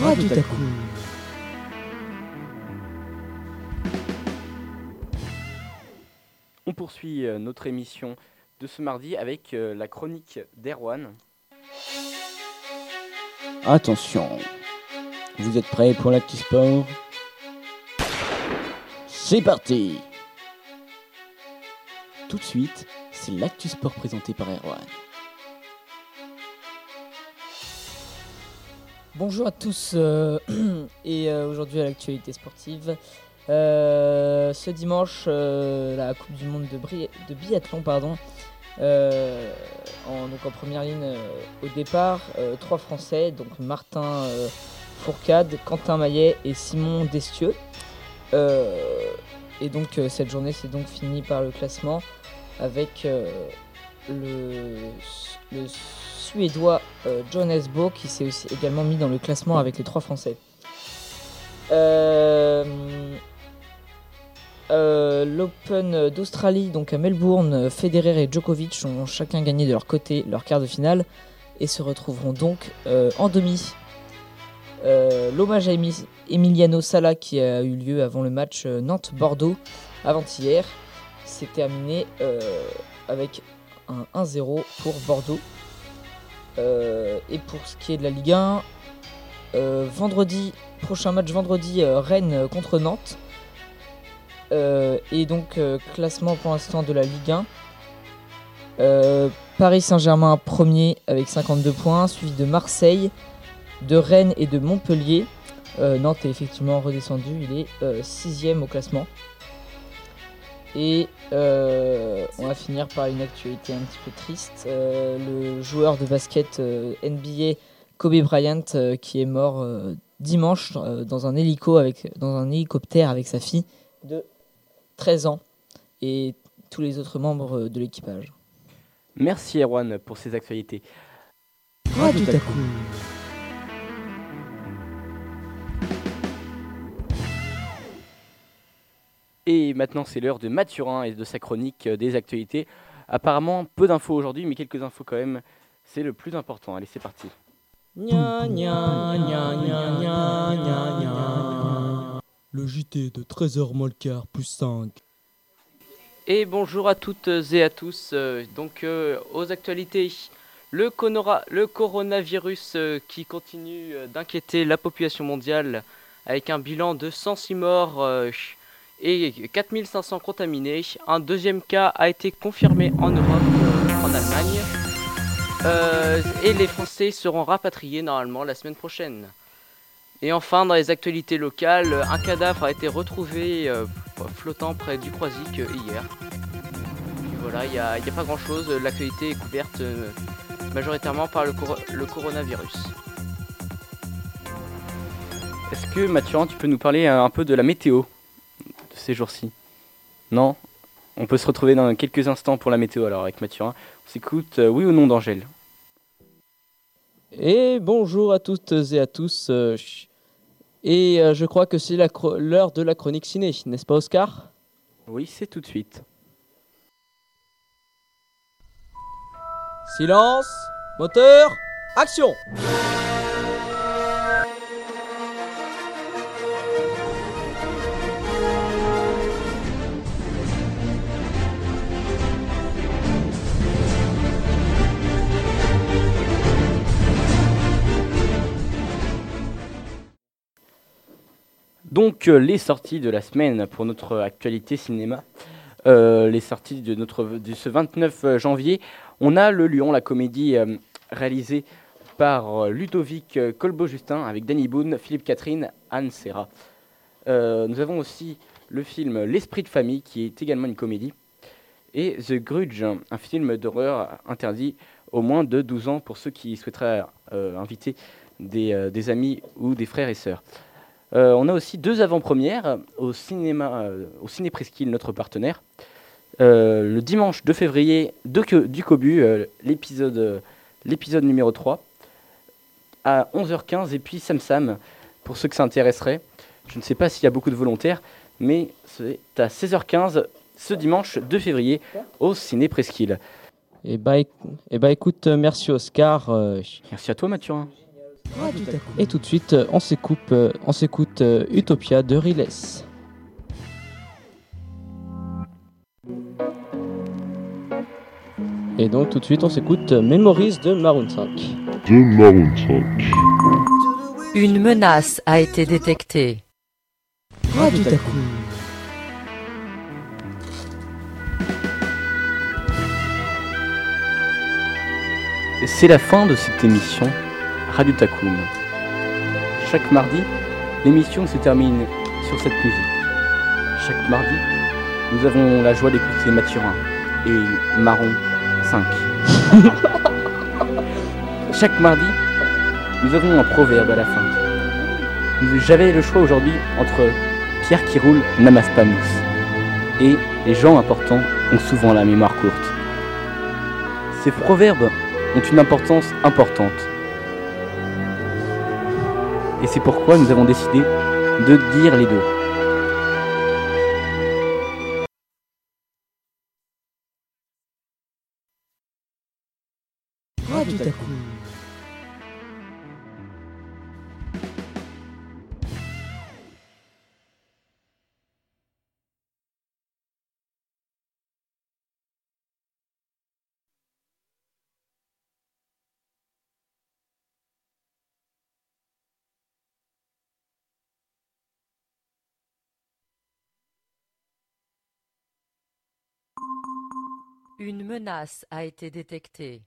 Ah, tout à coup. On poursuit euh, notre émission de ce mardi avec euh, la chronique d'Erwan. Attention, vous êtes prêts pour l'actu sport? C'est parti Tout de suite, c'est l'actu sport présenté par Erwan. Bonjour à tous euh, et euh, aujourd'hui à l'actualité sportive. Euh, ce dimanche, la Coupe du Monde de, biathlon, pardon. En, donc en première ligne au départ, trois Français, donc Martin Fourcade, Quentin Maillet et Simon Destieux. Et donc cette journée s'est donc finie par le classement avec le, Suédois euh, John Esbo qui s'est également mis dans le classement avec les trois Français. Euh, euh, L'Open d'Australie, donc à Melbourne, Federer et Djokovic ont chacun gagné de leur côté leur quart de finale et se retrouveront donc euh, en demi. L'hommage à Emi- Emiliano Sala qui a eu lieu avant le match Nantes-Bordeaux avant-hier s'est terminé avec un 1-0 pour Bordeaux. Euh, et pour ce qui est de la Ligue 1, euh, vendredi, prochain match vendredi, euh, Rennes contre Nantes. Et donc classement pour l'instant de la Ligue 1. Euh, Paris Saint-Germain premier avec 52 points, suivi de Marseille, de Rennes et de Montpellier. Nantes est effectivement redescendu, il est 6ème au classement. Et euh, on va finir par une actualité un petit peu triste. Euh, le joueur de basket euh, NBA Kobe Bryant qui est mort dimanche dans un hélico avec dans un hélicoptère avec sa fille de 13 ans et tous les autres membres de l'équipage. Merci Erwan pour ces actualités. Ah, tout à coup. Et maintenant, c'est l'heure de Mathurin et de sa chronique euh, des actualités. Apparemment, peu d'infos aujourd'hui, mais quelques infos quand même. C'est le plus important. Allez, c'est parti. Gna, gna, gna, gna, gna, gna, gna. Le JT de 13h moins le quart plus 5. Et bonjour à toutes et à tous. Euh, donc, euh, aux actualités, le, conora- le coronavirus euh, qui continue d'inquiéter la population mondiale avec un bilan de 106 morts euh, et 4500 contaminés. Un deuxième cas a été confirmé en Europe, euh, en Allemagne. Euh, et les Français seront rapatriés normalement la semaine prochaine. Et enfin, dans les actualités locales, un cadavre a été retrouvé euh, flottant près du Croisic hier. Et voilà, il n'y a, pas grand chose. L'actualité est couverte majoritairement par le, le coronavirus. Est-ce que Mathurin, tu peux nous parler un peu de la météo? Ces jours-ci Non On peut se retrouver dans quelques instants pour la météo alors avec Mathurin. On s'écoute euh, oui ou non d'Angèle. Et bonjour à toutes et à tous. euh, Et euh, je crois que c'est l'heure de la chronique ciné, n'est-ce pas Oscar? Oui, c'est tout de suite. Silence, moteur, action Donc euh, les sorties de la semaine pour notre actualité cinéma, Euh, les sorties de, notre, ce 29 janvier, on a Le Lion, la comédie euh, réalisée par euh, Ludovic euh, Colbeau-Justin avec Danny Boone, Philippe Catherine, Anne Serra. Euh, nous avons aussi le film L'Esprit de famille qui est également une comédie et The Grudge, un film d'horreur interdit au moins de 12 ans pour ceux qui souhaiteraient euh, inviter des, euh, des amis ou des frères et sœurs. Euh, on a aussi deux avant-premières au cinéma, euh, au Ciné Presqu'île, notre partenaire. Euh, le dimanche 2 février, de du Cobu, l'épisode, l'épisode numéro 3, à 11h15, et puis Sam Sam, pour ceux que ça intéresserait. Je ne sais pas s'il y a beaucoup de volontaires, mais c'est à 16h15 ce dimanche 2 février au Ciné Presqu'île. Eh bah, bah, écoute, merci Oscar. Merci à toi Mathurin. Et tout de suite, euh, on s'écoute, euh, on s'écoute euh, Utopia de Riles. Et donc tout de suite, on s'écoute Memories de Maroon 5. de Maroon 5. Une menace a été détectée. C'est la fin de cette émission Radio Takum. Chaque mardi, l'émission se termine sur cette musique. Chaque mardi, nous avons la joie d'écouter Mathurin et Marron 5. Chaque mardi, nous avons un proverbe à la fin. J'avais le choix aujourd'hui entre Pierre qui roule n'amasse pas mousse et les gens importants ont souvent la mémoire courte. Ces proverbes ont une importance importante. Et c'est pourquoi nous avons décidé de dire les deux. Une menace a été détectée.